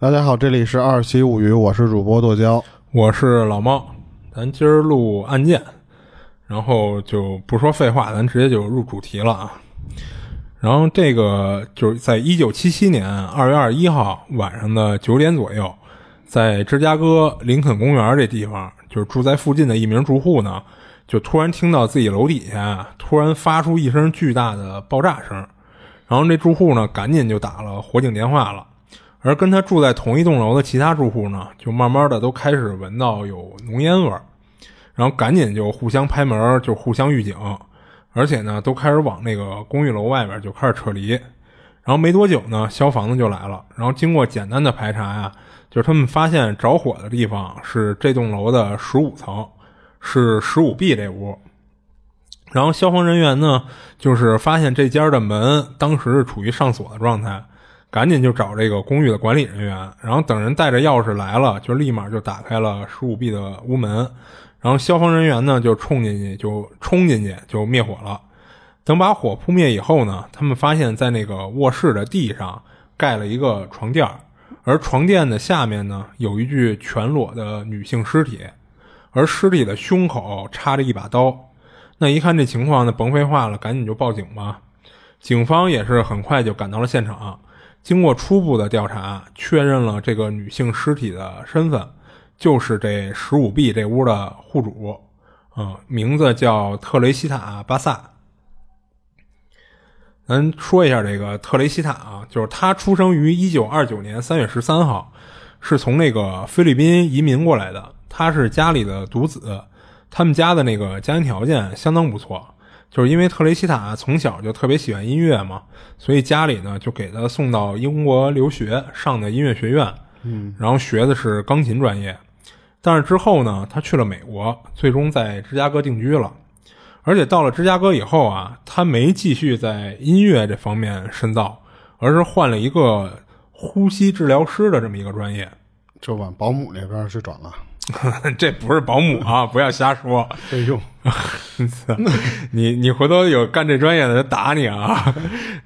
大家好，这里是二七物语，我是主播剁椒，我是老猫。咱今儿录案件，然后就不说废话，咱直接就入主题了啊。然后这个就是在一九七七年二月二十一号晚上的九点左右，在芝加哥林肯公园这地方，就是住在附近的一名住户呢，就突然听到自己楼底下突然发出一声巨大的爆炸声，然后这住户呢赶紧就打了火警电话了。而跟他住在同一栋楼的其他住户呢，就慢慢的都开始闻到有浓烟味儿，然后赶紧就互相拍门，就互相预警，而且呢，都开始往那个公寓楼外边就开始撤离。然后没多久呢，消防的就来了。然后经过简单的排查呀，就是他们发现着火的地方是这栋楼的十五层，是十五 B 这屋。然后消防人员呢，就是发现这家的门当时是处于上锁的状态。赶紧就找这个公寓的管理人员，然后等人带着钥匙来了，就立马就打开了十五 B 的屋门，然后消防人员呢就冲进去，就冲进去就灭火了。等把火扑灭以后呢，他们发现，在那个卧室的地上盖了一个床垫，而床垫的下面呢有一具全裸的女性尸体，而尸体的胸口插着一把刀。那一看这情况呢，甭废话了，赶紧就报警吧。警方也是很快就赶到了现场。经过初步的调查，确认了这个女性尸体的身份，就是这十五 B 这屋的户主，嗯，名字叫特雷西塔·巴萨。咱说一下这个特雷西塔啊，就是他出生于一九二九年三月十三号，是从那个菲律宾移民过来的。他是家里的独子，他们家的那个家庭条件相当不错。就是因为特雷西塔从小就特别喜欢音乐嘛，所以家里呢就给他送到英国留学，上的音乐学院，嗯，然后学的是钢琴专业。但是之后呢，他去了美国，最终在芝加哥定居了。而且到了芝加哥以后啊，他没继续在音乐这方面深造，而是换了一个呼吸治疗师的这么一个专业，就往保姆那边去转了。这不是保姆啊！不要瞎说。哎呦，你你回头有干这专业的打你啊！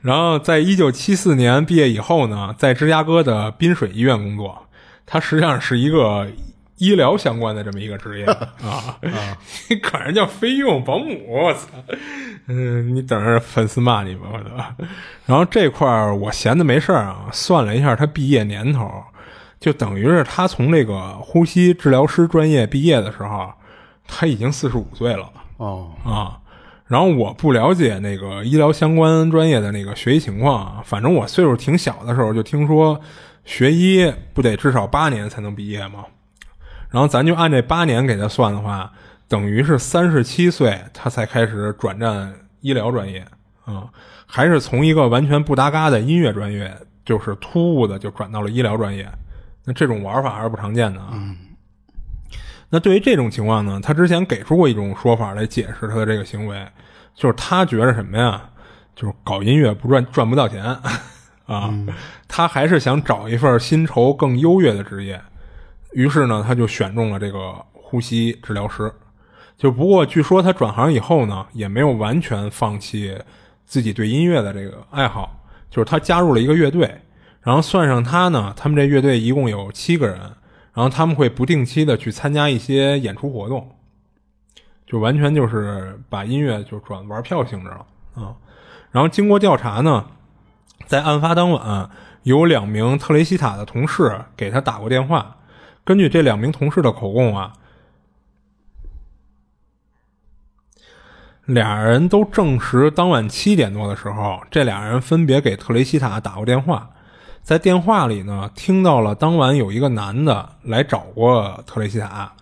然后在一九七四年毕业以后呢，在芝加哥的滨水医院工作。他实际上是一个医疗相关的这么一个职业啊 啊！你管人叫菲佣保姆，我操！嗯，你等着粉丝骂你吧，我都。然后这块儿我闲的没事儿啊，算了一下他毕业年头。就等于是他从这个呼吸治疗师专业毕业的时候，他已经四十五岁了哦啊。然后我不了解那个医疗相关专业的那个学习情况啊，反正我岁数挺小的时候就听说学医不得至少八年才能毕业吗？然后咱就按这八年给他算的话，等于是三十七岁他才开始转战医疗专业啊，还是从一个完全不搭嘎的音乐专业，就是突兀的就转到了医疗专业。那这种玩法还是不常见的啊。那对于这种情况呢，他之前给出过一种说法来解释他的这个行为，就是他觉得什么呀？就是搞音乐不赚赚不到钱啊，他还是想找一份薪酬更优越的职业。于是呢，他就选中了这个呼吸治疗师。就不过据说他转行以后呢，也没有完全放弃自己对音乐的这个爱好，就是他加入了一个乐队。然后算上他呢，他们这乐队一共有七个人，然后他们会不定期的去参加一些演出活动，就完全就是把音乐就转玩票性质了啊。然后经过调查呢，在案发当晚，有两名特雷西塔的同事给他打过电话，根据这两名同事的口供啊，俩人都证实当晚七点多的时候，这俩人分别给特雷西塔打过电话。在电话里呢，听到了当晚有一个男的来找过特雷西塔，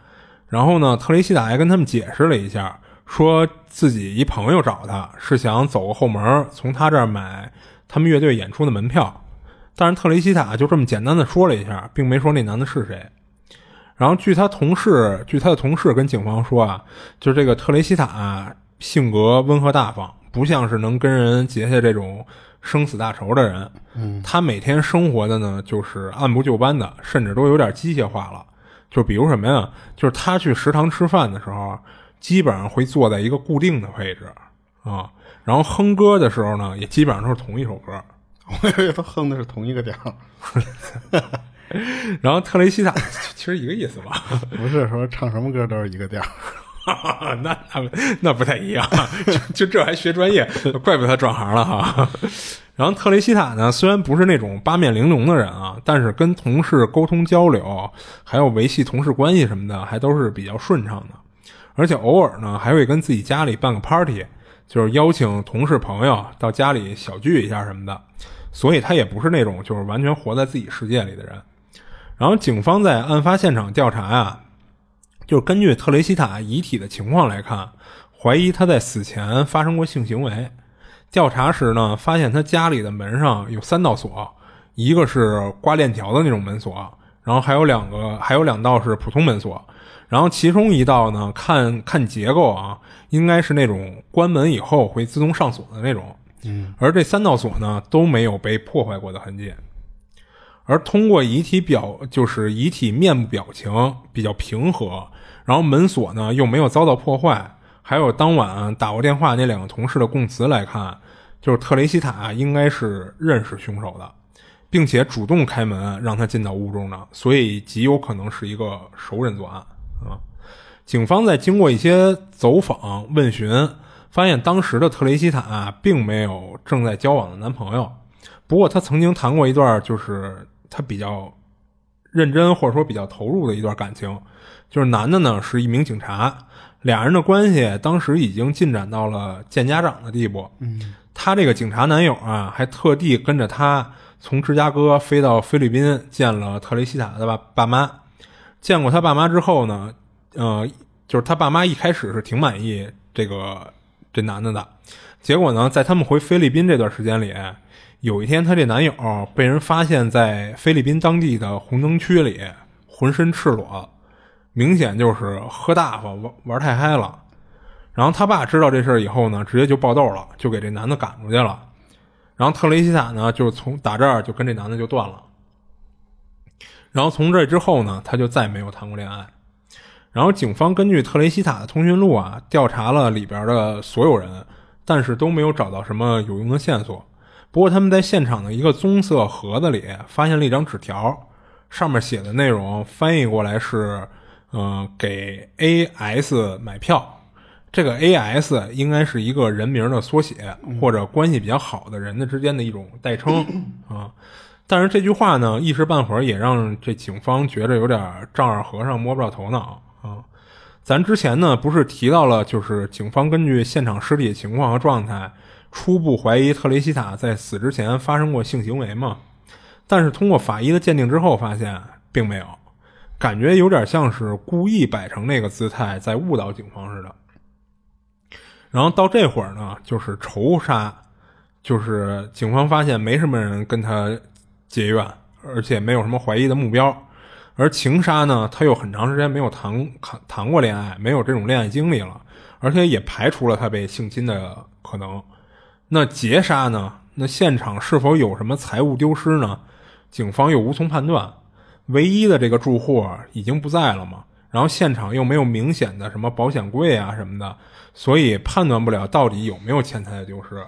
然后呢，特雷西塔还跟他们解释了一下，说自己一朋友找他是想走个后门，从他这儿买他们乐队演出的门票。但是特雷西塔就这么简单的说了一下，并没说那男的是谁。然后据他同事，据他的同事跟警方说啊，就是这个特雷西塔性格温和大方，不像是能跟人结下这种。生死大仇的人，嗯，他每天生活的呢，就是按部就班的，甚至都有点机械化了。就比如什么呀？就是他去食堂吃饭的时候，基本上会坐在一个固定的位置啊。然后哼歌的时候呢，也基本上都是同一首歌。我以为他哼的是同一个调。然后特雷西塔其实一个意思吧，不是说唱什么歌都是一个调儿。那那那不太一样，就这还学专业，怪不得他转行了哈。然后特雷西塔呢，虽然不是那种八面玲珑的人啊，但是跟同事沟通交流，还有维系同事关系什么的，还都是比较顺畅的。而且偶尔呢，还会跟自己家里办个 party，就是邀请同事朋友到家里小聚一下什么的。所以他也不是那种就是完全活在自己世界里的人。然后警方在案发现场调查呀。就是根据特雷西塔遗体的情况来看，怀疑他在死前发生过性行为。调查时呢，发现他家里的门上有三道锁，一个是挂链条的那种门锁，然后还有两个，还有两道是普通门锁。然后其中一道呢，看看结构啊，应该是那种关门以后会自动上锁的那种。嗯，而这三道锁呢，都没有被破坏过的痕迹。而通过遗体表，就是遗体面部表情比较平和。然后门锁呢又没有遭到破坏，还有当晚打过电话那两个同事的供词来看，就是特雷西塔应该是认识凶手的，并且主动开门让他进到屋中的，所以极有可能是一个熟人作案啊。警方在经过一些走访问询，发现当时的特雷西塔并没有正在交往的男朋友，不过他曾经谈过一段就是他比较认真或者说比较投入的一段感情。就是男的呢是一名警察，俩人的关系当时已经进展到了见家长的地步。嗯，他这个警察男友啊，还特地跟着他从芝加哥飞到菲律宾见了特雷西塔的爸爸妈。见过他爸妈之后呢，呃，就是他爸妈一开始是挺满意这个这男的的。结果呢，在他们回菲律宾这段时间里，有一天她这男友被人发现在菲律宾当地的红灯区里，浑身赤裸。明显就是喝大发，玩玩太嗨了。然后他爸知道这事儿以后呢，直接就爆豆了，就给这男的赶出去了。然后特雷西塔呢，就从打这儿就跟这男的就断了。然后从这之后呢，他就再没有谈过恋爱。然后警方根据特雷西塔的通讯录啊，调查了里边的所有人，但是都没有找到什么有用的线索。不过他们在现场的一个棕色盒子里发现了一张纸条，上面写的内容翻译过来是。嗯，给 A S 买票，这个 A S 应该是一个人名的缩写，或者关系比较好的人的之间的一种代称啊。但是这句话呢，一时半会儿也让这警方觉着有点丈二和尚摸不着头脑啊。咱之前呢，不是提到了，就是警方根据现场尸体情况和状态，初步怀疑特雷西塔在死之前发生过性行为吗？但是通过法医的鉴定之后，发现并没有。感觉有点像是故意摆成那个姿态，在误导警方似的。然后到这会儿呢，就是仇杀，就是警方发现没什么人跟他结怨，而且没有什么怀疑的目标。而情杀呢，他又很长时间没有谈谈谈过恋爱，没有这种恋爱经历了，而且也排除了他被性侵的可能。那劫杀呢？那现场是否有什么财物丢失呢？警方又无从判断。唯一的这个住户已经不在了嘛，然后现场又没有明显的什么保险柜啊什么的，所以判断不了到底有没有钱财的丢失，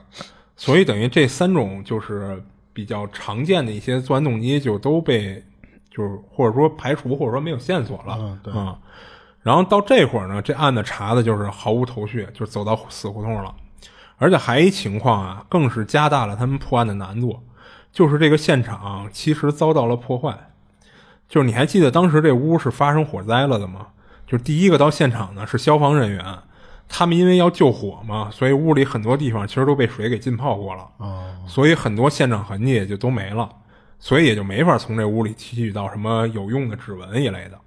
所以等于这三种就是比较常见的一些作案动机就都被就是或者说排除或者说没有线索了啊，然后到这会儿呢，这案子查的就是毫无头绪，就走到死胡同了，而且还一情况啊，更是加大了他们破案的难度，就是这个现场其实遭到了破坏。就是你还记得当时这屋是发生火灾了的吗？就是第一个到现场的是消防人员，他们因为要救火嘛，所以屋里很多地方其实都被水给浸泡过了，所以很多现场痕迹也就都没了，所以也就没法从这屋里提取到什么有用的指纹一类的。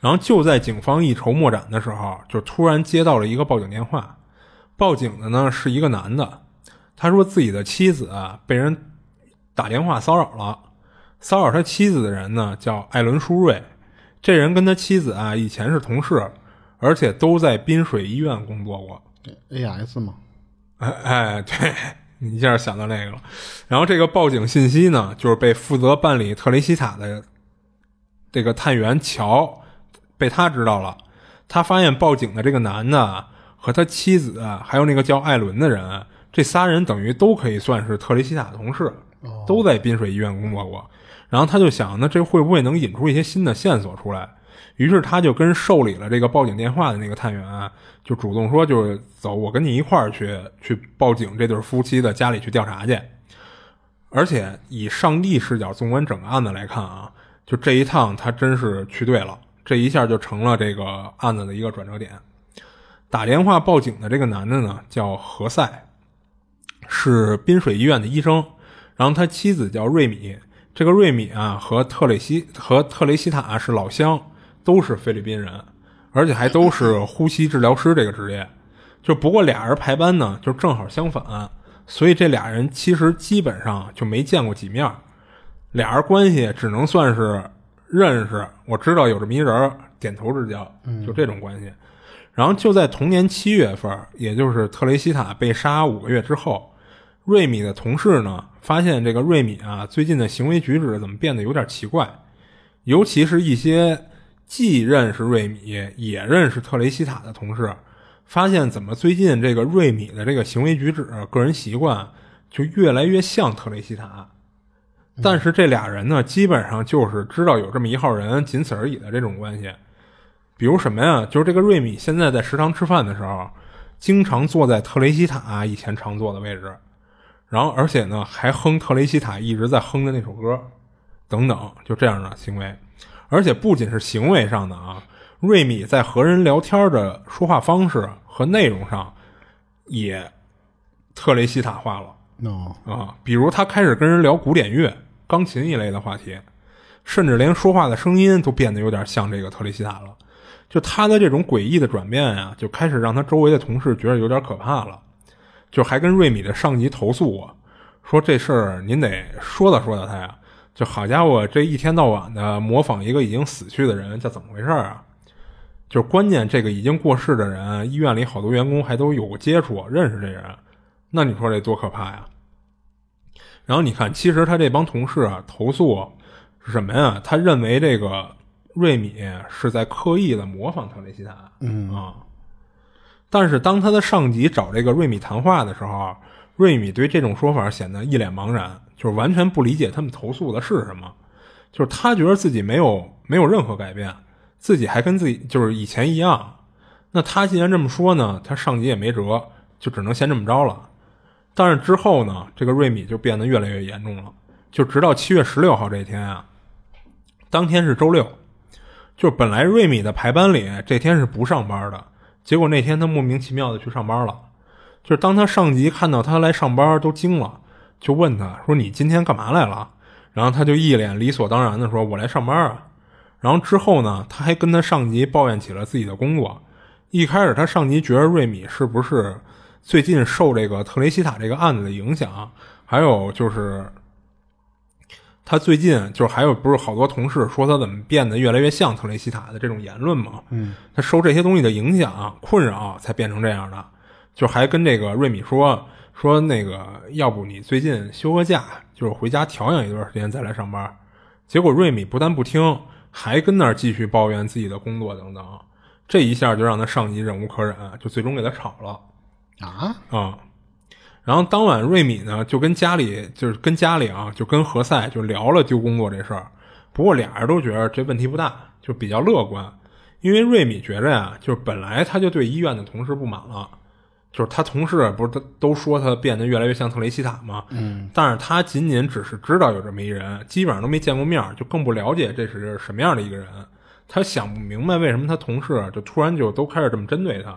然后就在警方一筹莫展的时候，就突然接到了一个报警电话，报警的呢是一个男的，他说自己的妻子啊被人打电话骚扰了。骚扰他妻子的人呢，叫艾伦·舒瑞。这人跟他妻子啊，以前是同事，而且都在滨水医院工作过。A.S. 吗？哎哎，对你一下想到那个了。然后这个报警信息呢，就是被负责办理特雷西塔的这个探员乔被他知道了。他发现报警的这个男的和他妻子，还有那个叫艾伦的人，这仨人等于都可以算是特雷西塔的同事。都在滨水医院工作过。然后他就想，那这会不会能引出一些新的线索出来？于是他就跟受理了这个报警电话的那个探员，就主动说，就是走，我跟你一块儿去去报警这对夫妻的家里去调查去。而且以上帝视角纵观整个案子来看啊，就这一趟他真是去对了，这一下就成了这个案子的一个转折点。打电话报警的这个男的呢，叫何塞，是滨水医院的医生。然后他妻子叫瑞米，这个瑞米啊和特雷西和特雷西塔是老乡，都是菲律宾人，而且还都是呼吸治疗师这个职业。就不过俩人排班呢，就正好相反。所以这俩人其实基本上就没见过几面，俩人关系只能算是认识。我知道有这么一人，点头之交，就这种关系。然后就在同年七月份，也就是特雷西塔被杀五个月之后，瑞米的同事呢发现这个瑞米啊最近的行为举止怎么变得有点奇怪，尤其是一些既认识瑞米也认识特雷西塔的同事。发现怎么最近这个瑞米的这个行为举止、个人习惯就越来越像特雷西塔，但是这俩人呢，基本上就是知道有这么一号人，仅此而已的这种关系。比如什么呀？就是这个瑞米现在在食堂吃饭的时候，经常坐在特雷西塔以前常坐的位置，然后而且呢还哼特雷西塔一直在哼的那首歌，等等，就这样的行为。而且不仅是行为上的啊。瑞米在和人聊天的说话方式和内容上，也特雷西塔化了啊！比如他开始跟人聊古典乐、钢琴一类的话题，甚至连说话的声音都变得有点像这个特雷西塔了。就他的这种诡异的转变呀，就开始让他周围的同事觉得有点可怕了。就还跟瑞米的上级投诉过，说这事儿您得说道说道他呀。就好家伙，这一天到晚的模仿一个已经死去的人，这怎么回事啊？就关键，这个已经过世的人，医院里好多员工还都有过接触，认识这人，那你说这多可怕呀？然后你看，其实他这帮同事啊，投诉是什么呀？他认为这个瑞米是在刻意的模仿特雷西塔，嗯啊。但是当他的上级找这个瑞米谈话的时候，瑞米对这种说法显得一脸茫然，就是完全不理解他们投诉的是什么，就是他觉得自己没有没有任何改变。自己还跟自己就是以前一样，那他既然这么说呢，他上级也没辙，就只能先这么着了。但是之后呢，这个瑞米就变得越来越严重了，就直到七月十六号这天啊，当天是周六，就是本来瑞米的排班里这天是不上班的，结果那天他莫名其妙的去上班了。就是当他上级看到他来上班都惊了，就问他说：“你今天干嘛来了？”然后他就一脸理所当然的说：“我来上班啊。”然后之后呢，他还跟他上级抱怨起了自己的工作。一开始，他上级觉得瑞米是不是最近受这个特雷西塔这个案子的影响？还有就是，他最近就是还有不是好多同事说他怎么变得越来越像特雷西塔的这种言论嘛？嗯，他受这些东西的影响困扰才变成这样的。就还跟这个瑞米说说那个，要不你最近休个假，就是回家调养一段时间再来上班。结果瑞米不但不听。还跟那儿继续抱怨自己的工作等等，这一下就让他上级忍无可忍，就最终给他炒了啊啊！然后当晚瑞米呢就跟家里就是跟家里啊就跟何塞就聊了丢工作这事儿，不过俩人都觉得这问题不大，就比较乐观，因为瑞米觉着呀，就是本来他就对医院的同事不满了。就是他同事不是都都说他变得越来越像特雷西塔吗？嗯，但是他仅仅只是知道有这么一人，基本上都没见过面，就更不了解这是什么样的一个人。他想不明白为什么他同事就突然就都开始这么针对他。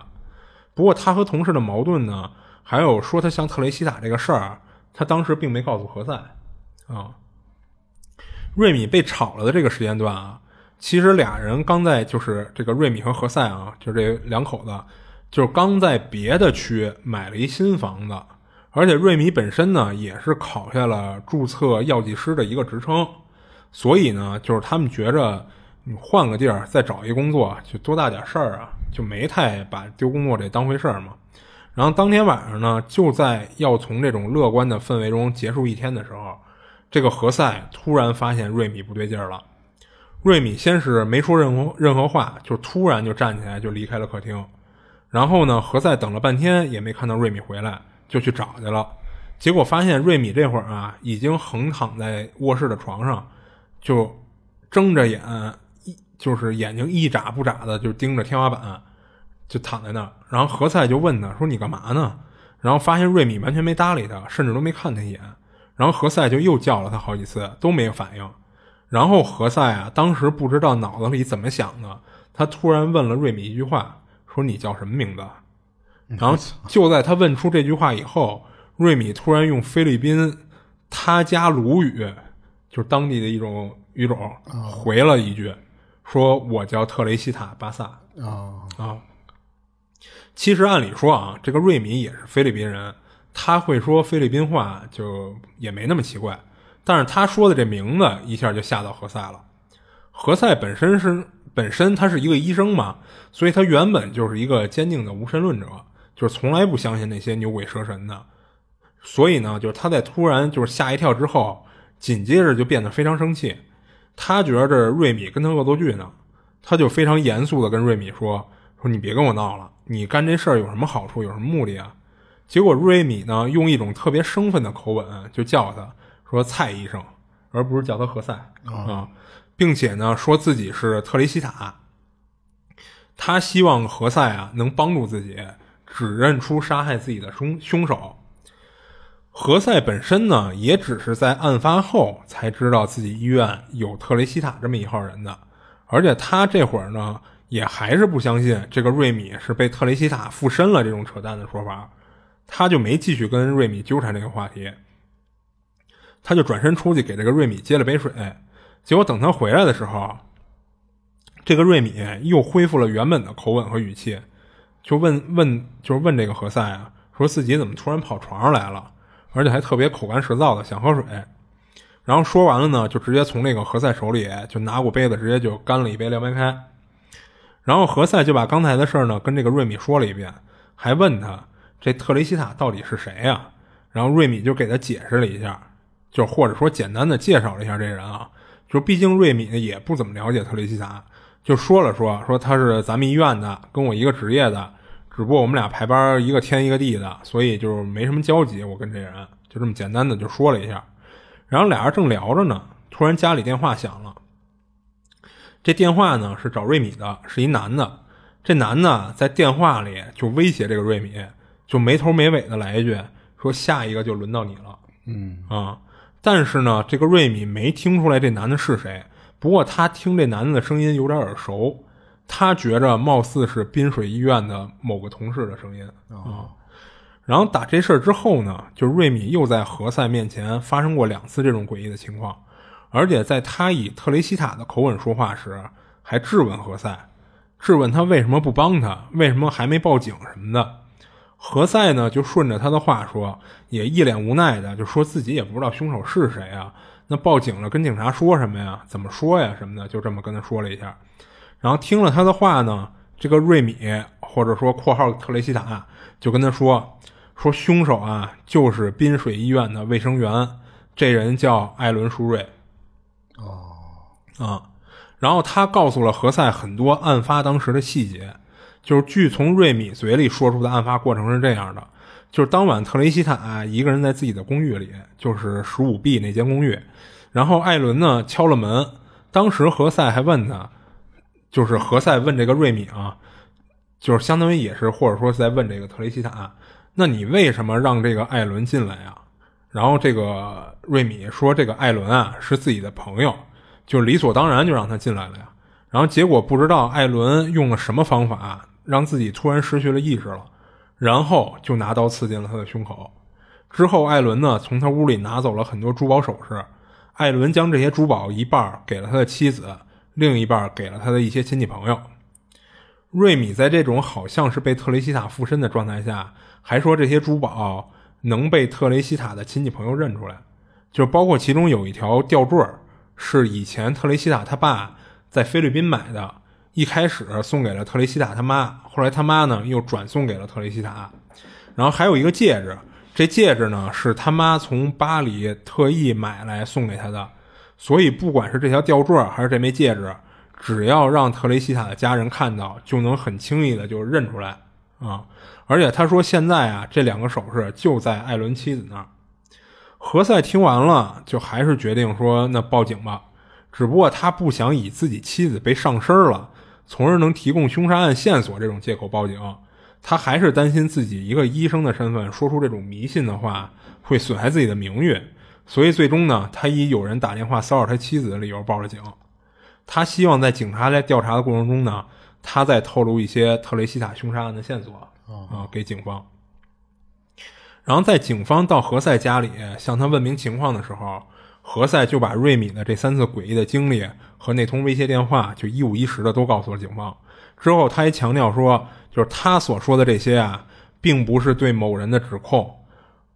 不过他和同事的矛盾呢，还有说他像特雷西塔这个事儿，他当时并没告诉何塞啊。瑞米被炒了的这个时间段啊，其实俩人刚在就是这个瑞米和何塞啊，就这两口子。就是刚在别的区买了一新房子，而且瑞米本身呢也是考下了注册药剂师的一个职称，所以呢，就是他们觉着你换个地儿再找一工作就多大点事儿啊，就没太把丢工作这当回事儿嘛。然后当天晚上呢，就在要从这种乐观的氛围中结束一天的时候，这个何塞突然发现瑞米不对劲儿了。瑞米先是没说任何任何话，就突然就站起来就离开了客厅。然后呢，何塞等了半天也没看到瑞米回来，就去找去了。结果发现瑞米这会儿啊，已经横躺在卧室的床上，就睁着眼，一就是眼睛一眨不眨的就盯着天花板，就躺在那儿。然后何塞就问他说：“你干嘛呢？”然后发现瑞米完全没搭理他，甚至都没看他一眼。然后何塞就又叫了他好几次，都没有反应。然后何塞啊，当时不知道脑子里怎么想的，他突然问了瑞米一句话，说：“你叫什么名字？”然后就在他问出这句话以后，瑞米突然用菲律宾他加鲁语，就是当地的一种语种，回了一句，说：“我叫特雷西塔·巴萨。”啊啊，其实按理说啊，这个瑞米也是菲律宾人，他会说菲律宾话，就也没那么奇怪。但是他说的这名字一下就吓到何塞了。何塞本身是本身他是一个医生嘛，所以他原本就是一个坚定的无神论者，就是从来不相信那些牛鬼蛇神的。所以呢，就是他在突然就是吓一跳之后，紧接着就变得非常生气。他觉着瑞米跟他恶作剧呢，他就非常严肃的跟瑞米说：“说你别跟我闹了，你干这事儿有什么好处，有什么目的啊？”结果瑞米呢，用一种特别生分的口吻就叫他说：“蔡医生”，而不是叫他何塞啊，并且呢，说自己是特雷西塔。他希望何塞啊能帮助自己指认出杀害自己的凶凶手。何塞本身呢，也只是在案发后才知道自己医院有特雷西塔这么一号人的，而且他这会儿呢，也还是不相信这个瑞米是被特雷西塔附身了这种扯淡的说法，他就没继续跟瑞米纠缠这个话题，他就转身出去给这个瑞米接了杯水，结果等他回来的时候，这个瑞米又恢复了原本的口吻和语气，就问问就是问这个何塞啊，说自己怎么突然跑床上来了。而且还特别口干舌燥的，想喝水。然后说完了呢，就直接从那个何塞手里就拿过杯子，直接就干了一杯凉白开。然后何塞就把刚才的事儿呢跟这个瑞米说了一遍，还问他这特雷西塔到底是谁呀？然后瑞米就给他解释了一下，就或者说简单的介绍了一下这人啊。就毕竟瑞米也不怎么了解特雷西塔，就说了说说他是咱们医院的，跟我一个职业的。只不过我们俩排班一个天一个地的，所以就没什么交集。我跟这人就这么简单的就说了一下，然后俩人正聊着呢，突然家里电话响了。这电话呢是找瑞米的，是一男的。这男的在电话里就威胁这个瑞米，就没头没尾的来一句说：“下一个就轮到你了。”嗯啊，但是呢，这个瑞米没听出来这男的是谁。不过他听这男的的声音有点耳熟。他觉着貌似是滨水医院的某个同事的声音啊，然后打这事儿之后呢，就瑞米又在何塞面前发生过两次这种诡异的情况，而且在他以特雷西塔的口吻说话时，还质问何塞，质问他为什么不帮他，为什么还没报警什么的。何塞呢就顺着他的话说，也一脸无奈的就说自己也不知道凶手是谁啊，那报警了跟警察说什么呀？怎么说呀？什么的，就这么跟他说了一下。然后听了他的话呢，这个瑞米或者说括号特雷西塔就跟他说说凶手啊就是滨水医院的卫生员，这人叫艾伦舒瑞。哦，啊，然后他告诉了何塞很多案发当时的细节，就是据从瑞米嘴里说出的案发过程是这样的：就是当晚特雷西塔一个人在自己的公寓里，就是十五 B 那间公寓，然后艾伦呢敲了门，当时何塞还问他。就是何塞问这个瑞米啊，就是相当于也是或者说在问这个特雷西塔，那你为什么让这个艾伦进来呀？然后这个瑞米说这个艾伦啊是自己的朋友，就理所当然就让他进来了呀。然后结果不知道艾伦用了什么方法让自己突然失去了意识了，然后就拿刀刺进了他的胸口。之后艾伦呢从他屋里拿走了很多珠宝首饰，艾伦将这些珠宝一半给了他的妻子。另一半给了他的一些亲戚朋友。瑞米在这种好像是被特雷西塔附身的状态下，还说这些珠宝能被特雷西塔的亲戚朋友认出来，就包括其中有一条吊坠是以前特雷西塔他爸在菲律宾买的，一开始送给了特雷西塔他妈，后来他妈呢又转送给了特雷西塔。然后还有一个戒指，这戒指呢是他妈从巴黎特意买来送给他的。所以，不管是这条吊坠还是这枚戒指，只要让特雷西塔的家人看到，就能很轻易的就认出来啊！而且他说，现在啊，这两个首饰就在艾伦妻子那儿何塞听完了，就还是决定说那报警吧。只不过他不想以自己妻子被上身了，从而能提供凶杀案线索这种借口报警。他还是担心自己一个医生的身份说出这种迷信的话会损害自己的名誉，所以最终呢，他以有人打电话骚扰他妻子的理由报了警。他希望在警察在调查的过程中呢，他再透露一些特雷西塔凶杀案的线索啊给警方。然后在警方到何塞家里向他问明情况的时候，何塞就把瑞米的这三次诡异的经历和那通威胁电话就一五一十的都告诉了警方。之后他还强调说，就是他所说的这些啊，并不是对某人的指控，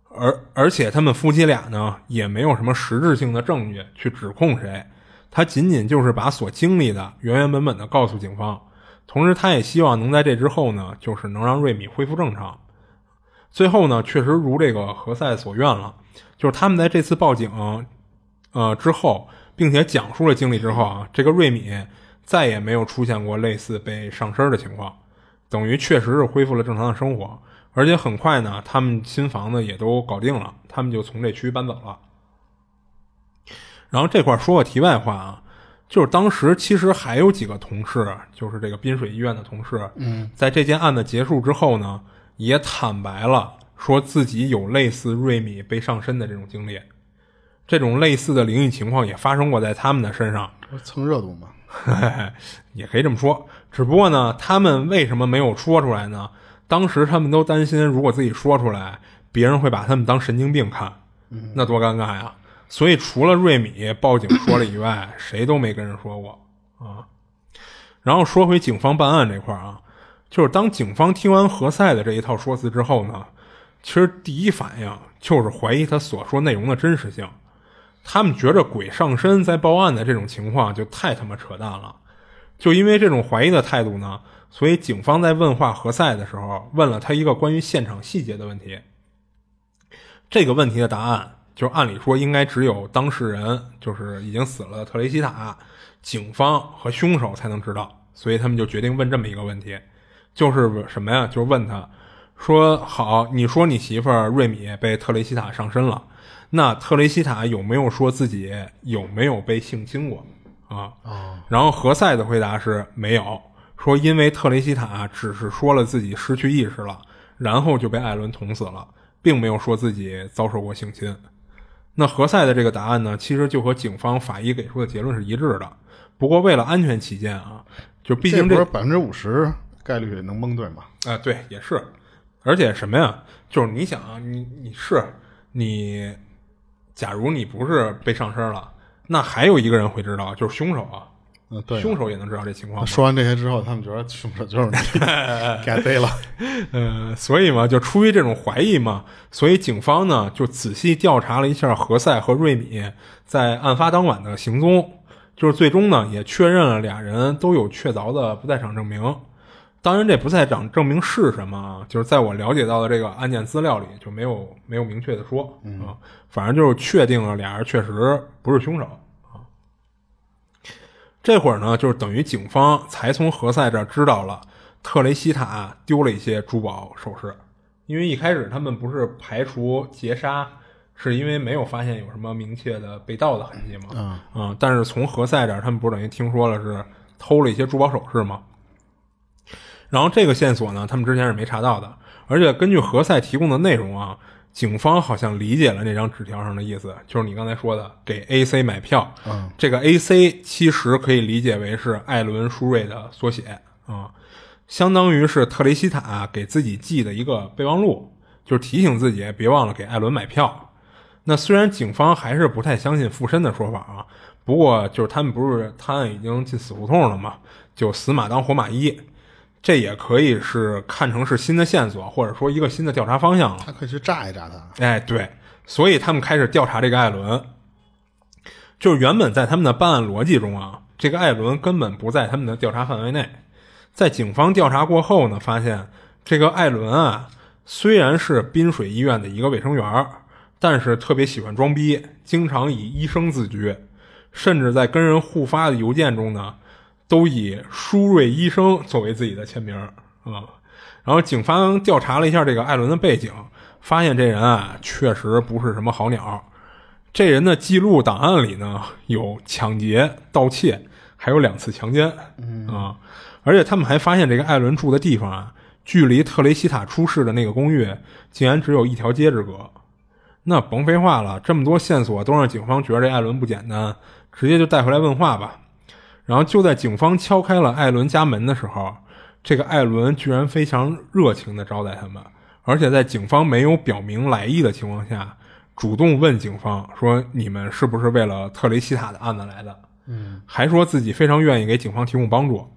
而而且他们夫妻俩呢也没有什么实质性的证据去指控谁，他仅仅就是把所经历的原原本本的告诉警方。同时，他也希望能在这之后呢，就是能让瑞米恢复正常。最后呢，确实如这个何塞所愿了，就是他们在这次报警，呃之后，并且讲述了经历之后啊，这个瑞米再也没有出现过类似被上身的情况，等于确实是恢复了正常的生活，而且很快呢，他们新房子也都搞定了，他们就从这区搬走了。然后这块说个题外话啊，就是当时其实还有几个同事，就是这个滨水医院的同事，嗯，在这件案子结束之后呢。也坦白了，说自己有类似瑞米被上身的这种经历，这种类似的灵异情况也发生过在他们的身上，蹭热度嘛，也可以这么说。只不过呢，他们为什么没有说出来呢？当时他们都担心，如果自己说出来，别人会把他们当神经病看，那多尴尬呀。所以除了瑞米报警说了以外，谁都没跟人说过啊。然后说回警方办案这块啊。就是当警方听完何塞的这一套说辞之后呢，其实第一反应就是怀疑他所说内容的真实性。他们觉着鬼上身在报案的这种情况就太他妈扯淡了。就因为这种怀疑的态度呢，所以警方在问话何塞的时候，问了他一个关于现场细节的问题。这个问题的答案，就按理说应该只有当事人，就是已经死了的特雷西塔、警方和凶手才能知道，所以他们就决定问这么一个问题。就是什么呀？就是问他，说好，你说你媳妇儿瑞米被特雷西塔上身了，那特雷西塔有没有说自己有没有被性侵过啊？然后何塞的回答是没有，说因为特雷西塔只是说了自己失去意识了，然后就被艾伦捅死了，并没有说自己遭受过性侵。那何塞的这个答案呢，其实就和警方法医给出的结论是一致的。不过为了安全起见啊，就毕竟这百分之五十。概率能蒙对吗？啊，对，也是，而且什么呀？就是你想啊，你你是你，假如你不是被上身了，那还有一个人会知道，就是凶手啊。嗯，对，凶手也能知道这情况。说完这些之后，他们觉得凶手就是你，该逮了。嗯，所以嘛，就出于这种怀疑嘛，所以警方呢就仔细调查了一下何塞和瑞米在案发当晚的行踪，就是最终呢也确认了俩人都有确凿的不在场证明。当然，这不在场证明是什么，就是在我了解到的这个案件资料里就没有没有明确的说啊，反正就是确定了俩人确实不是凶手啊。这会儿呢，就是等于警方才从何塞这儿知道了特雷西塔丢了一些珠宝首饰，因为一开始他们不是排除劫杀，是因为没有发现有什么明确的被盗的痕迹嘛，嗯，但是从何塞这儿他们不是等于听说了是偷了一些珠宝首饰吗？然后这个线索呢，他们之前是没查到的。而且根据何塞提供的内容啊，警方好像理解了那张纸条上的意思，就是你刚才说的给 A.C 买票。嗯，这个 A.C 其实可以理解为是艾伦·舒瑞的缩写啊，相当于是特雷西塔给自己寄的一个备忘录，就是提醒自己别忘了给艾伦买票。那虽然警方还是不太相信附身的说法啊，不过就是他们不是探案已经进死胡同了嘛，就死马当活马医。这也可以是看成是新的线索，或者说一个新的调查方向了。他可以去炸一炸他。哎，对，所以他们开始调查这个艾伦。就是原本在他们的办案逻辑中啊，这个艾伦根本不在他们的调查范围内。在警方调查过后呢，发现这个艾伦啊，虽然是滨水医院的一个卫生员，但是特别喜欢装逼，经常以医生自居，甚至在跟人互发的邮件中呢。都以舒瑞医生作为自己的签名啊，然后警方调查了一下这个艾伦的背景，发现这人啊确实不是什么好鸟，这人的记录档案里呢有抢劫、盗窃，还有两次强奸啊。而且他们还发现这个艾伦住的地方啊，距离特雷西塔出事的那个公寓竟然只有一条街之隔。那甭废话了，这么多线索都让警方觉得这艾伦不简单，直接就带回来问话吧。然后就在警方敲开了艾伦家门的时候，这个艾伦居然非常热情地招待他们，而且在警方没有表明来意的情况下，主动问警方说：“你们是不是为了特雷西塔的案子来的？”嗯，还说自己非常愿意给警方提供帮助。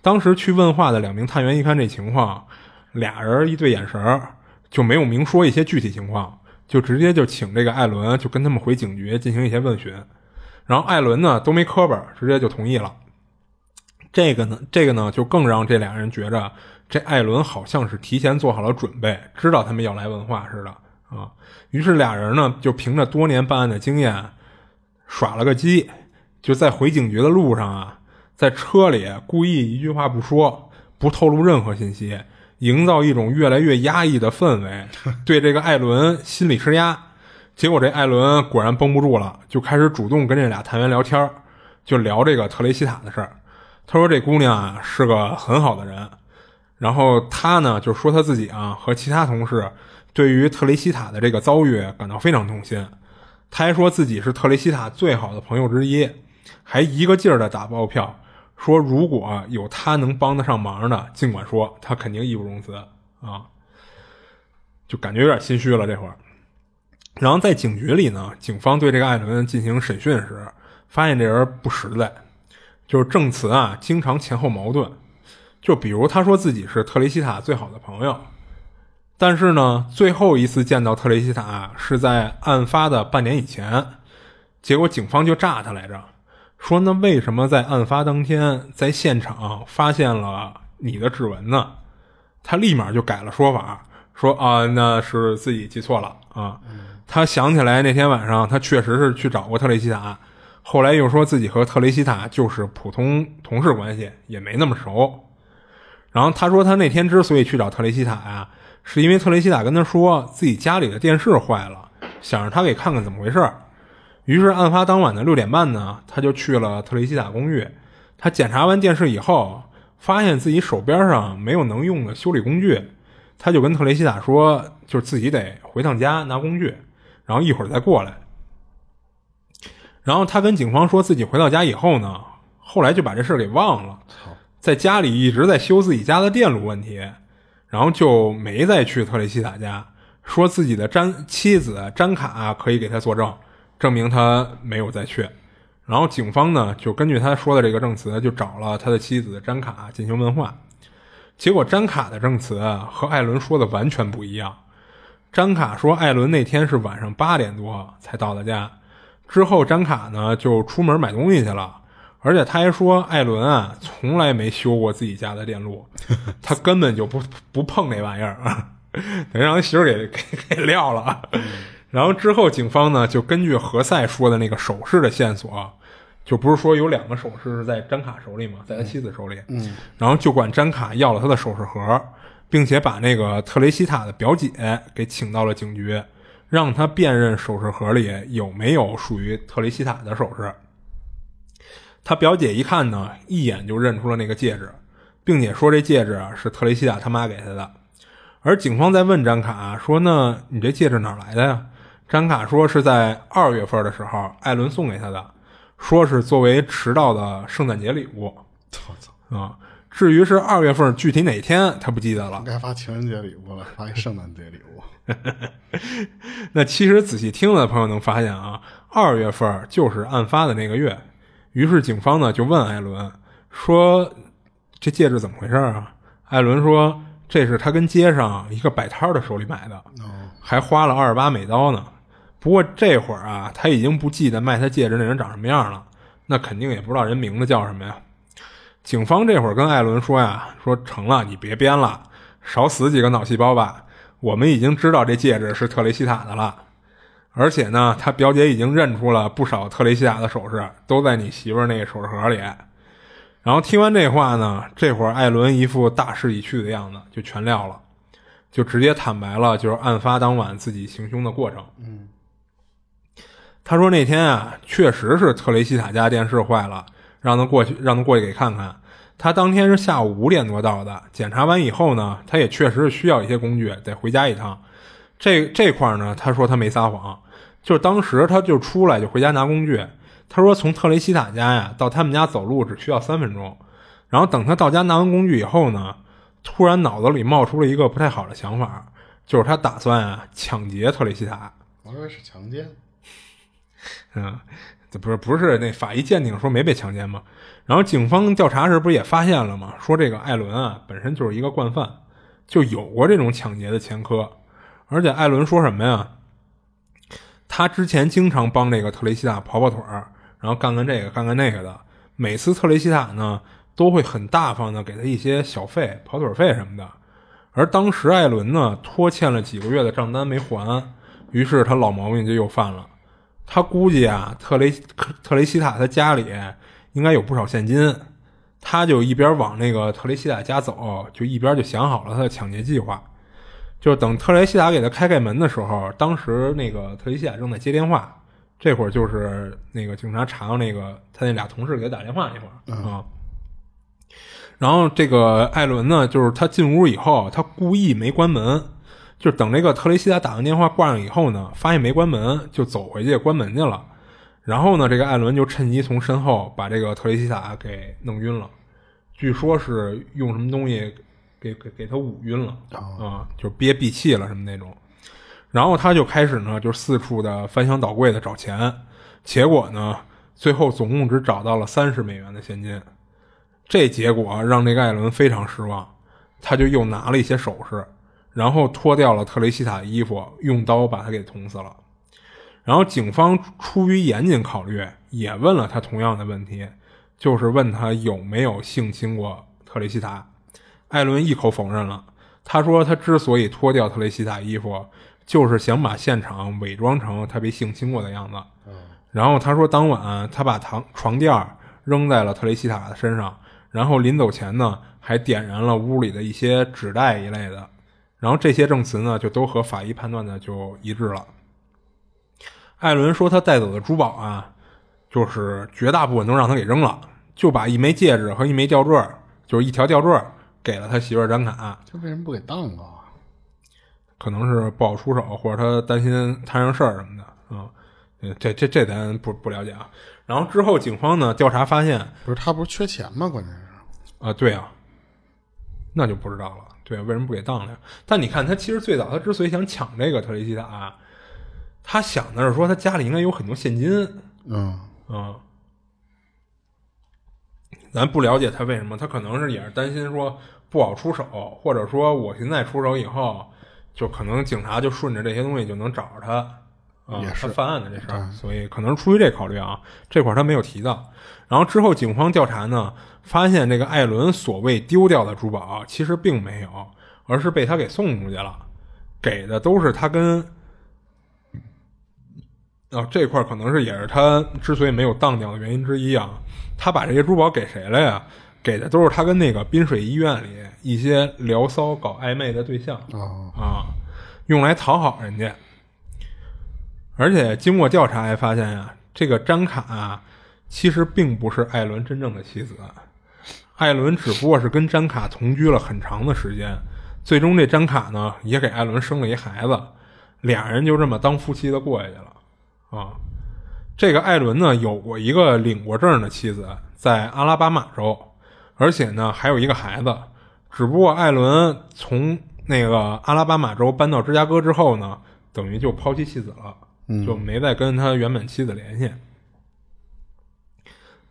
当时去问话的两名探员一看这情况，俩人一对眼神儿就没有明说一些具体情况，就直接就请这个艾伦就跟他们回警局进行一些问询。然后艾伦呢都没磕巴，直接就同意了。这个呢，这个呢就更让这俩人觉着这艾伦好像是提前做好了准备，知道他们要来问话似的啊。于是俩人呢就凭着多年办案的经验，耍了个鸡，就在回警局的路上啊。在车里故意一句话不说，不透露任何信息，营造一种越来越压抑的氛围，对这个艾伦心理施压。结果这艾伦果然绷不住了，就开始主动跟这俩探员聊天，就聊这个特雷西塔的事儿。他说这姑娘啊是个很好的人，然后他呢就说他自己啊和其他同事对于特雷西塔的这个遭遇感到非常痛心。他还说自己是特雷西塔最好的朋友之一，还一个劲儿的打包票。说如果有他能帮得上忙的，尽管说他肯定义不容辞啊，就感觉有点心虚了这会儿。然后在警局里呢，警方对这个艾伦进行审讯时，发现这人不实在，就是证词啊经常前后矛盾。就比如他说自己是特雷西塔最好的朋友，但是呢，最后一次见到特雷西塔是在案发的半年以前，结果警方就炸他来着。说那为什么在案发当天在现场发现了你的指纹呢？他立马就改了说法，说啊那是自己记错了啊。他想起来那天晚上他确实是去找过特雷西塔，后来又说自己和特雷西塔就是普通同事关系，也没那么熟。然后他说他那天之所以去找特雷西塔呀，是因为特雷西塔跟他说自己家里的电视坏了，想让他给看看怎么回事。于是，案发当晚的六点半呢，他就去了特雷西塔公寓。他检查完电视以后，发现自己手边上没有能用的修理工具，他就跟特雷西塔说，就是自己得回趟家拿工具，然后一会儿再过来。然后他跟警方说自己回到家以后呢，后来就把这事儿给忘了，在家里一直在修自己家的电路问题，然后就没再去特雷西塔家，说自己的詹妻子詹卡可以给他作证。证明他没有再去，然后警方呢就根据他说的这个证词，就找了他的妻子詹卡进行问话。结果詹卡的证词和艾伦说的完全不一样。詹卡说艾伦那天是晚上八点多才到的家，之后詹卡呢就出门买东西去了，而且他还说艾伦啊从来没修过自己家的电路，他根本就不不碰那玩意儿啊，等于让他媳妇给给 给撂了。然后之后，警方呢就根据何塞说的那个首饰的线索，就不是说有两个首饰是在詹卡手里吗？在他妻子手里。嗯。然后就管詹卡要了他的首饰盒，并且把那个特雷西塔的表姐给请到了警局，让她辨认首饰盒里有没有属于特雷西塔的首饰。他表姐一看呢，一眼就认出了那个戒指，并且说这戒指是特雷西塔他妈给他的。而警方在问詹卡说：“那你这戒指哪来的呀？”詹卡说是在二月份的时候，艾伦送给他的，说是作为迟到的圣诞节礼物。我 操啊！至于是二月份具体哪天，他不记得了。该发情人节礼物了，发一圣诞节礼物。那其实仔细听的朋友能发现啊，二月份就是案发的那个月。于是警方呢就问艾伦说：“这戒指怎么回事啊？”艾伦说：“这是他跟街上一个摆摊的手里买的，还花了二十八美刀呢。”不过这会儿啊，他已经不记得卖他戒指那人长什么样了，那肯定也不知道人名字叫什么呀。警方这会儿跟艾伦说呀：“说成了，你别编了，少死几个脑细胞吧。我们已经知道这戒指是特雷西塔的了，而且呢，他表姐已经认出了不少特雷西塔的首饰，都在你媳妇儿那个首饰盒里。”然后听完这话呢，这会儿艾伦一副大势已去的样子，就全撂了，就直接坦白了，就是案发当晚自己行凶的过程。嗯。他说那天啊，确实是特雷西塔家电视坏了，让他过去，让他过去给看看。他当天是下午五点多到的，检查完以后呢，他也确实是需要一些工具，得回家一趟。这这块呢，他说他没撒谎，就是当时他就出来就回家拿工具。他说从特雷西塔家呀到他们家走路只需要三分钟。然后等他到家拿完工具以后呢，突然脑子里冒出了一个不太好的想法，就是他打算啊抢劫特雷西塔。我以为是强奸。嗯，这不是不是那法医鉴定说没被强奸吗？然后警方调查时不是也发现了吗？说这个艾伦啊本身就是一个惯犯，就有过这种抢劫的前科。而且艾伦说什么呀？他之前经常帮这个特雷西塔跑跑腿儿，然后干干这个干干那个的。每次特雷西塔呢都会很大方的给他一些小费、跑腿费什么的。而当时艾伦呢拖欠了几个月的账单没还，于是他老毛病就又犯了。他估计啊，特雷特雷西塔他家里应该有不少现金，他就一边往那个特雷西塔家走，就一边就想好了他的抢劫计划。就等特雷西塔给他开开门的时候，当时那个特雷西塔正在接电话，这会儿就是那个警察查到那个他那俩同事给他打电话那会儿啊。然后这个艾伦呢，就是他进屋以后，他故意没关门。就等这个特雷西塔打完电话挂上以后呢，发现没关门，就走回去关门去了。然后呢，这个艾伦就趁机从身后把这个特雷西塔给弄晕了，据说是用什么东西给给给他捂晕了啊，就憋闭气了什么那种。然后他就开始呢，就四处的翻箱倒柜的找钱，结果呢，最后总共只找到了三十美元的现金。这结果让这个艾伦非常失望，他就又拿了一些首饰。然后脱掉了特雷西塔的衣服，用刀把他给捅死了。然后警方出于严谨考虑，也问了他同样的问题，就是问他有没有性侵过特雷西塔。艾伦一口否认了。他说他之所以脱掉特雷西塔衣服，就是想把现场伪装成他被性侵过的样子。然后他说当晚他把床床垫扔在了特雷西塔的身上，然后临走前呢还点燃了屋里的一些纸袋一类的。然后这些证词呢，就都和法医判断的就一致了。艾伦说他带走的珠宝啊，就是绝大部分都让他给扔了，就把一枚戒指和一枚吊坠，就是一条吊坠给了他媳妇张卡。他为什么不给当啊？可能是不好出手，或者他担心摊上事儿什么的啊。嗯，这这这咱不不了解啊。然后之后警方呢调查发现，不是他不是缺钱吗？关键是啊，对啊，那就不知道了。对，为什么不给当了？但你看，他其实最早他之所以想抢这个特雷西塔，他想的是说他家里应该有很多现金。嗯嗯，咱不了解他为什么，他可能是也是担心说不好出手，或者说我现在出手以后，就可能警察就顺着这些东西就能找着他啊，他犯案的这事儿，所以可能是出于这考虑啊，这块他没有提到。然后之后警方调查呢。发现这个艾伦所谓丢掉的珠宝，其实并没有，而是被他给送出去了，给的都是他跟，啊这块可能是也是他之所以没有当掉的原因之一啊。他把这些珠宝给谁了呀？给的都是他跟那个滨水医院里一些聊骚搞暧昧的对象啊，用来讨好人家。而且经过调查还发现呀，这个张卡啊，其实并不是艾伦真正的妻子。艾伦只不过是跟詹卡同居了很长的时间，最终这詹卡呢也给艾伦生了一孩子，俩人就这么当夫妻的过下去了。啊，这个艾伦呢有过一个领过证的妻子，在阿拉巴马州，而且呢还有一个孩子，只不过艾伦从那个阿拉巴马州搬到芝加哥之后呢，等于就抛弃妻子了，就没再跟他原本妻子联系。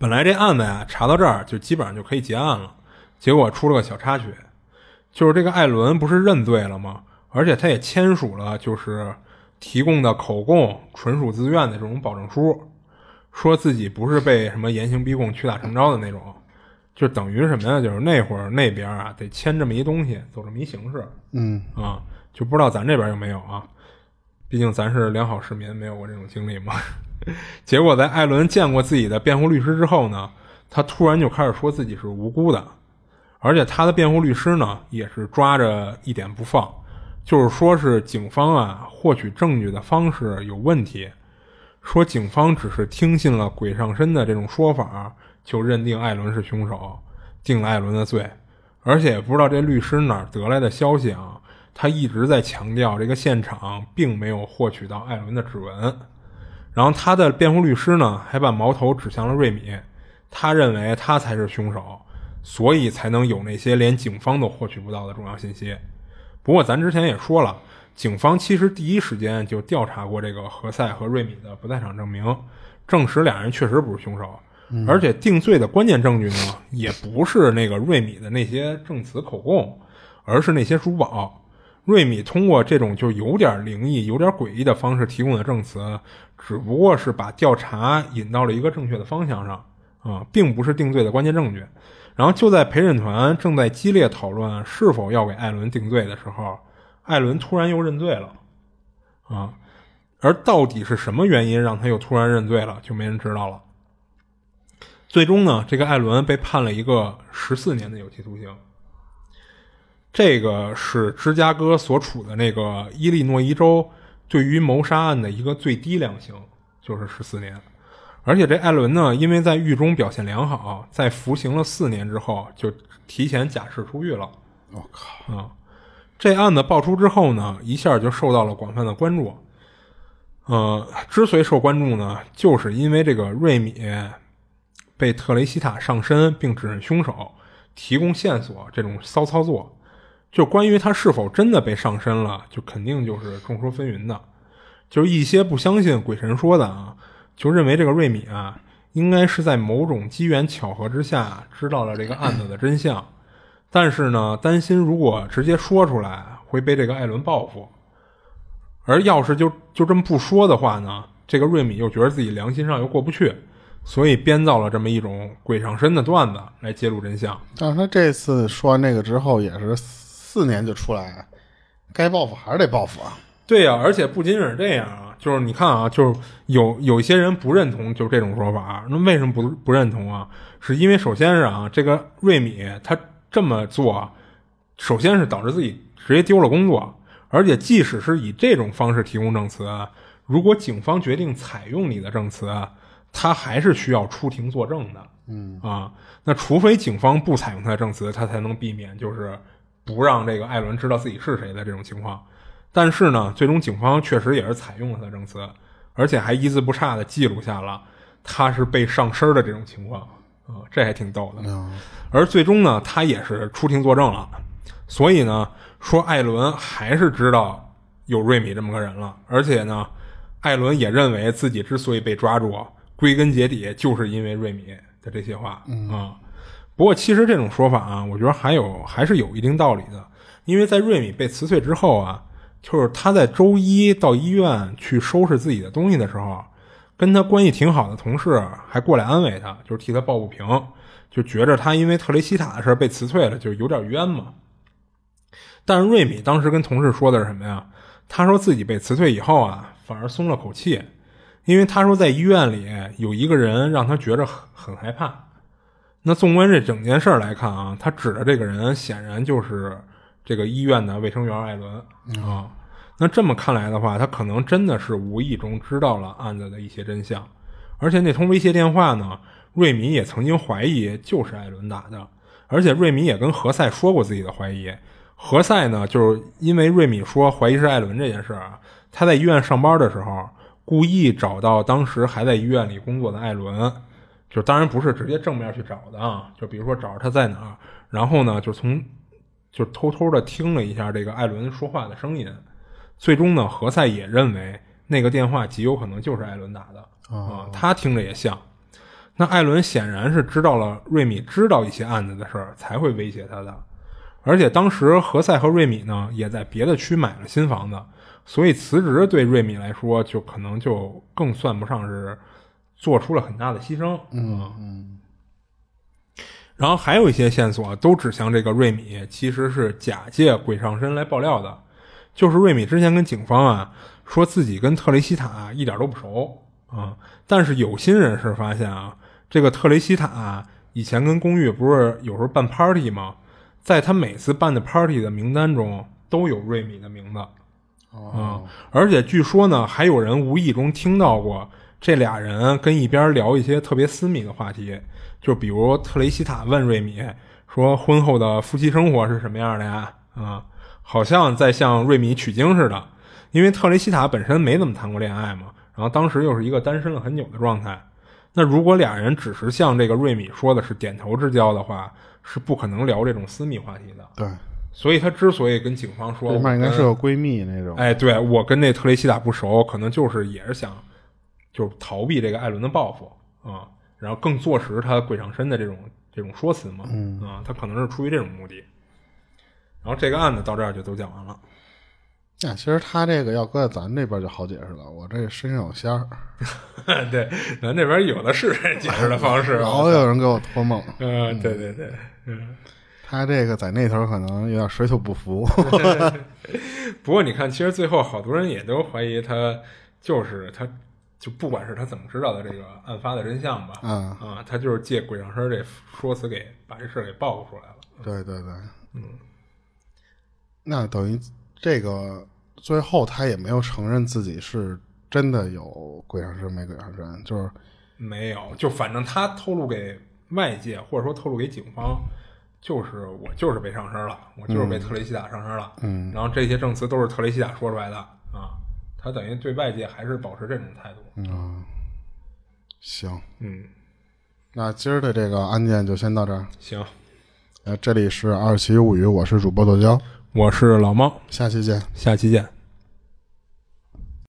本来这案子呀查到这儿就基本上就可以结案了，结果出了个小插曲，就是这个艾伦不是认罪了吗？而且他也签署了就是提供的口供纯属自愿的这种保证书，说自己不是被什么严刑逼供、屈打成招的那种，就等于什么呀？就是那会儿那边啊得签这么一东西，走这么一形式，嗯啊，就不知道咱这边有没有啊？毕竟咱是良好市民，没有过这种经历嘛。结果在艾伦见过自己的辩护律师之后呢，他突然就开始说自己是无辜的，而且他的辩护律师呢也是抓着一点不放，就是说是警方啊获取证据的方式有问题，说警方只是听信了鬼上身的这种说法，就认定艾伦是凶手，定了艾伦的罪。而且也不知道这律师哪儿得来的消息啊，他一直在强调这个现场并没有获取到艾伦的指纹。然后他的辩护律师呢，还把矛头指向了瑞米，他认为他才是凶手，所以才能有那些连警方都获取不到的重要信息。不过咱之前也说了，警方其实第一时间就调查过这个何塞和瑞米的不在场证明，证实俩人确实不是凶手。而且定罪的关键证据呢，也不是那个瑞米的那些证词口供，而是那些珠宝。瑞米通过这种就有点灵异、有点诡异的方式提供的证词，只不过是把调查引到了一个正确的方向上啊，并不是定罪的关键证据。然后就在陪审团正在激烈讨论是否要给艾伦定罪的时候，艾伦突然又认罪了啊！而到底是什么原因让他又突然认罪了，就没人知道了。最终呢，这个艾伦被判了一个十四年的有期徒刑。这个是芝加哥所处的那个伊利诺伊州对于谋杀案的一个最低量刑，就是十四年。而且这艾伦呢，因为在狱中表现良好，在服刑了四年之后，就提前假释出狱了。我靠！啊，这案子爆出之后呢，一下就受到了广泛的关注。呃，之所以受关注呢，就是因为这个瑞米。被特雷西塔上身并指认凶手，提供线索这种骚操作，就关于他是否真的被上身了，就肯定就是众说纷纭的。就是一些不相信鬼神说的啊，就认为这个瑞米啊，应该是在某种机缘巧合之下知道了这个案子的真相，但是呢，担心如果直接说出来会被这个艾伦报复，而要是就就这么不说的话呢，这个瑞米又觉得自己良心上又过不去。所以编造了这么一种鬼上身的段子来揭露真相。但是他这次说完那个之后，也是四年就出来，该报复还是得报复啊。对呀，而且不仅仅是这样啊，就是你看啊，就是有有一些人不认同就是这种说法，那为什么不不认同啊？是因为首先是啊，这个瑞米他这么做，首先是导致自己直接丢了工作，而且即使是以这种方式提供证词，如果警方决定采用你的证词。他还是需要出庭作证的，嗯啊，那除非警方不采用他的证词，他才能避免就是不让这个艾伦知道自己是谁的这种情况。但是呢，最终警方确实也是采用了他的证词，而且还一字不差的记录下了他是被上身的这种情况啊，这还挺逗的。而最终呢，他也是出庭作证了，所以呢，说艾伦还是知道有瑞米这么个人了，而且呢，艾伦也认为自己之所以被抓住。归根结底就是因为瑞米的这些话啊，不过其实这种说法啊，我觉得还有还是有一定道理的，因为在瑞米被辞退之后啊，就是他在周一到医院去收拾自己的东西的时候，跟他关系挺好的同事还过来安慰他，就是替他抱不平，就觉着他因为特雷西塔的事被辞退了，就有点冤嘛。但是瑞米当时跟同事说的是什么呀？他说自己被辞退以后啊，反而松了口气。因为他说在医院里有一个人让他觉着很很害怕。那纵观这整件事来看啊，他指的这个人显然就是这个医院的卫生员艾伦啊。那这么看来的话，他可能真的是无意中知道了案子的一些真相。而且那通威胁电话呢，瑞米也曾经怀疑就是艾伦打的。而且瑞米也跟何塞说过自己的怀疑。何塞呢，就是因为瑞米说怀疑是艾伦这件事啊，他在医院上班的时候。故意找到当时还在医院里工作的艾伦，就当然不是直接正面去找的啊，就比如说找着他在哪儿，然后呢就从就偷偷的听了一下这个艾伦说话的声音，最终呢何塞也认为那个电话极有可能就是艾伦打的啊，他听着也像。那艾伦显然是知道了瑞米知道一些案子的事儿，才会威胁他的。而且当时何塞和瑞米呢也在别的区买了新房子。所以辞职对瑞米来说，就可能就更算不上是做出了很大的牺牲。嗯嗯。然后还有一些线索都指向这个瑞米其实是假借鬼上身来爆料的。就是瑞米之前跟警方啊说自己跟特雷西塔一点都不熟啊，但是有心人士发现啊，这个特雷西塔以前跟公寓不是有时候办 party 吗？在他每次办的 party 的名单中都有瑞米的名字。啊！而且据说呢，还有人无意中听到过这俩人跟一边聊一些特别私密的话题，就比如特雷西塔问瑞米说：“婚后的夫妻生活是什么样的呀？”啊，好像在向瑞米取经似的。因为特雷西塔本身没怎么谈过恋爱嘛，然后当时又是一个单身了很久的状态。那如果俩人只是像这个瑞米说的是点头之交的话，是不可能聊这种私密话题的。对，所以他之所以跟警方说，这面应该是个闺蜜那种。哎，对我跟那特雷西塔不熟，可能就是也是想，就是逃避这个艾伦的报复啊，然后更坐实他鬼上身的这种这种说辞嘛。嗯啊，他可能是出于这种目的。然后这个案子到这儿就都讲完了。那其实他这个要搁在咱这边就好解释了，我这身上有仙儿，对，咱这边有的是解释的方式。老有人给我托梦。嗯，对对对，嗯。他这个在那头可能有点水土不服。不过你看，其实最后好多人也都怀疑他就是他，就不管是他怎么知道的这个案发的真相吧，啊啊，他就是借鬼上身这说辞给把这事儿给报复出来了。对对对，嗯，那等于这个最后他也没有承认自己是真的有鬼上身没鬼上身，就是没有，就反正他透露给外界或者说透露给警方，就是我就是被上身了，我就是被特雷西塔上身了，嗯，然后这些证词都是特雷西塔说出来的啊，他等于对外界还是保持这种态度。嗯，行，嗯，那今儿的这个案件就先到这儿。行，呃，这里是二七物语，我是主播豆椒，我是老猫，下期见。下期见。